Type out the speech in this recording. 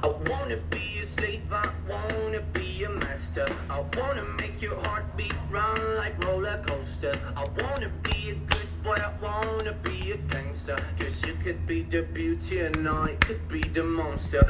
I wanna be a slave, I wanna be a master. I wanna make your heartbeat run like roller coaster. I wanna be a good boy, I wanna be a gangster. Cause you could be the beauty and I could be the monster.